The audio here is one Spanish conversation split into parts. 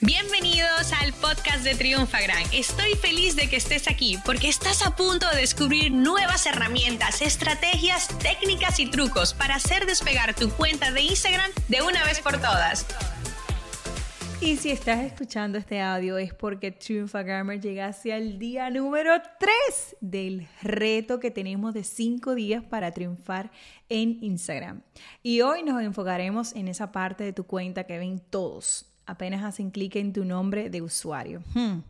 Bienvenidos al podcast de Triunfagram. Estoy feliz de que estés aquí porque estás a punto de descubrir nuevas herramientas, estrategias, técnicas y trucos para hacer despegar tu cuenta de Instagram de una vez por todas. Y si estás escuchando este audio es porque Triunfagrammer llega hacia el día número 3 del reto que tenemos de 5 días para triunfar en Instagram. Y hoy nos enfocaremos en esa parte de tu cuenta que ven todos apenas hacen clic en tu nombre de usuario. Hmm.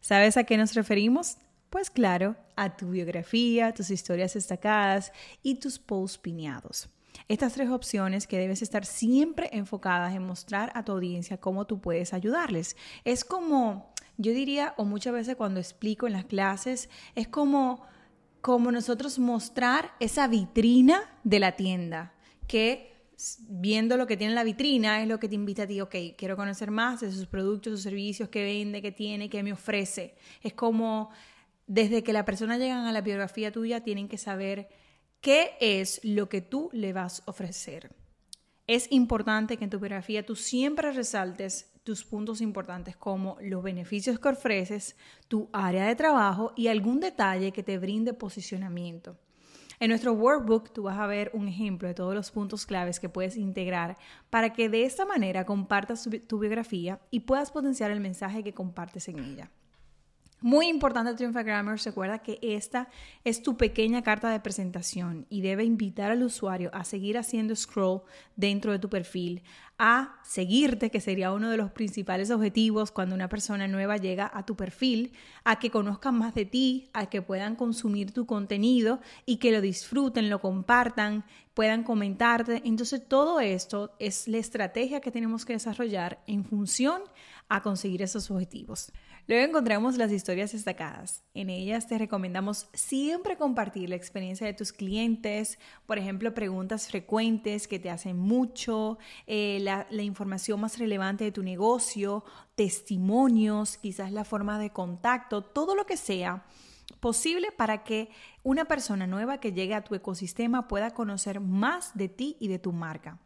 ¿Sabes a qué nos referimos? Pues claro, a tu biografía, tus historias destacadas y tus posts piñados. Estas tres opciones que debes estar siempre enfocadas en mostrar a tu audiencia cómo tú puedes ayudarles. Es como, yo diría, o muchas veces cuando explico en las clases, es como, como nosotros mostrar esa vitrina de la tienda que viendo lo que tiene en la vitrina es lo que te invita a ti, ok, quiero conocer más de sus productos, sus servicios, qué vende, qué tiene, qué me ofrece. Es como desde que la persona llega a la biografía tuya tienen que saber qué es lo que tú le vas a ofrecer. Es importante que en tu biografía tú siempre resaltes tus puntos importantes como los beneficios que ofreces, tu área de trabajo y algún detalle que te brinde posicionamiento. En nuestro workbook tú vas a ver un ejemplo de todos los puntos claves que puedes integrar para que de esta manera compartas tu biografía y puedas potenciar el mensaje que compartes en ella. Muy importante, Triunfagrammers, recuerda que esta es tu pequeña carta de presentación y debe invitar al usuario a seguir haciendo scroll dentro de tu perfil, a seguirte, que sería uno de los principales objetivos cuando una persona nueva llega a tu perfil, a que conozcan más de ti, a que puedan consumir tu contenido y que lo disfruten, lo compartan, puedan comentarte. Entonces, todo esto es la estrategia que tenemos que desarrollar en función a conseguir esos objetivos. Luego encontramos las historias destacadas. En ellas te recomendamos siempre compartir la experiencia de tus clientes, por ejemplo, preguntas frecuentes que te hacen mucho, eh, la, la información más relevante de tu negocio, testimonios, quizás la forma de contacto, todo lo que sea posible para que una persona nueva que llegue a tu ecosistema pueda conocer más de ti y de tu marca.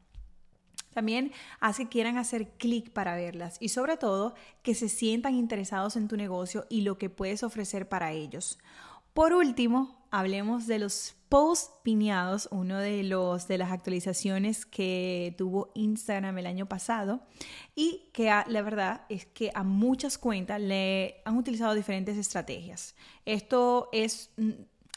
También hace que quieran hacer clic para verlas y sobre todo que se sientan interesados en tu negocio y lo que puedes ofrecer para ellos. Por último, hablemos de los posts piñados, uno de los de las actualizaciones que tuvo Instagram el año pasado y que la verdad es que a muchas cuentas le han utilizado diferentes estrategias. Esto es mm,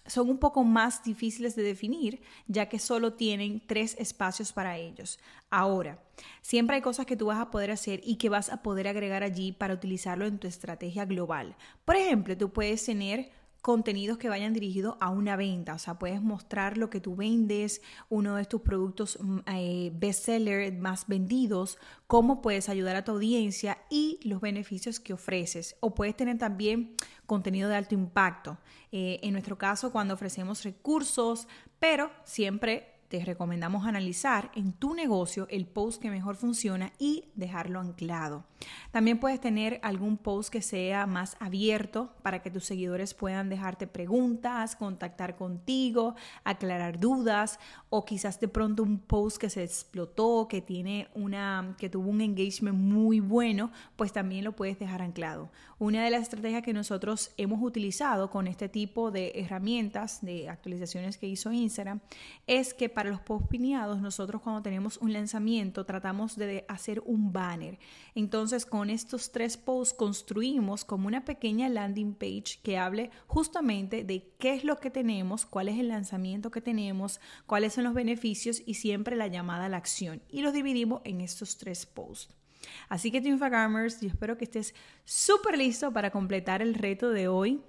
son un poco más difíciles de definir, ya que solo tienen tres espacios para ellos. Ahora, siempre hay cosas que tú vas a poder hacer y que vas a poder agregar allí para utilizarlo en tu estrategia global. Por ejemplo, tú puedes tener contenidos que vayan dirigidos a una venta. O sea, puedes mostrar lo que tú vendes, uno de tus productos mm, eh, bestseller más vendidos, cómo puedes ayudar a tu audiencia y los beneficios que ofreces. O puedes tener también contenido de alto impacto. Eh, en nuestro caso, cuando ofrecemos recursos, pero siempre te recomendamos analizar en tu negocio el post que mejor funciona y dejarlo anclado. También puedes tener algún post que sea más abierto para que tus seguidores puedan dejarte preguntas, contactar contigo, aclarar dudas o quizás de pronto un post que se explotó, que tiene una que tuvo un engagement muy bueno, pues también lo puedes dejar anclado. Una de las estrategias que nosotros hemos utilizado con este tipo de herramientas de actualizaciones que hizo Instagram es que para los posts pineados nosotros cuando tenemos un lanzamiento tratamos de hacer un banner. Entonces con estos tres posts construimos como una pequeña landing page que hable justamente de qué es lo que tenemos, cuál es el lanzamiento que tenemos, cuáles son los beneficios y siempre la llamada a la acción. Y los dividimos en estos tres posts. Así que Gamers, yo espero que estés súper listo para completar el reto de hoy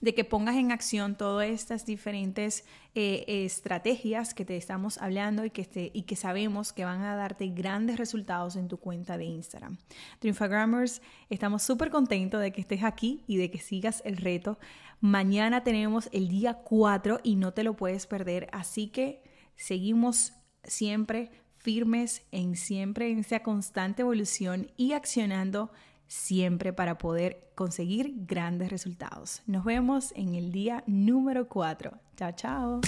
de que pongas en acción todas estas diferentes eh, estrategias que te estamos hablando y que, y que sabemos que van a darte grandes resultados en tu cuenta de Instagram. Triunfagrammers, estamos súper contentos de que estés aquí y de que sigas el reto. Mañana tenemos el día 4 y no te lo puedes perder, así que seguimos siempre firmes en siempre en esa constante evolución y accionando siempre para poder conseguir grandes resultados. Nos vemos en el día número 4. Chao, chao.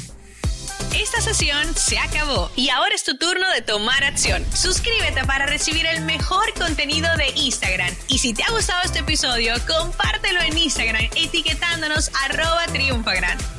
Esta sesión se acabó y ahora es tu turno de tomar acción. Suscríbete para recibir el mejor contenido de Instagram. Y si te ha gustado este episodio, compártelo en Instagram etiquetándonos arroba triunfagran.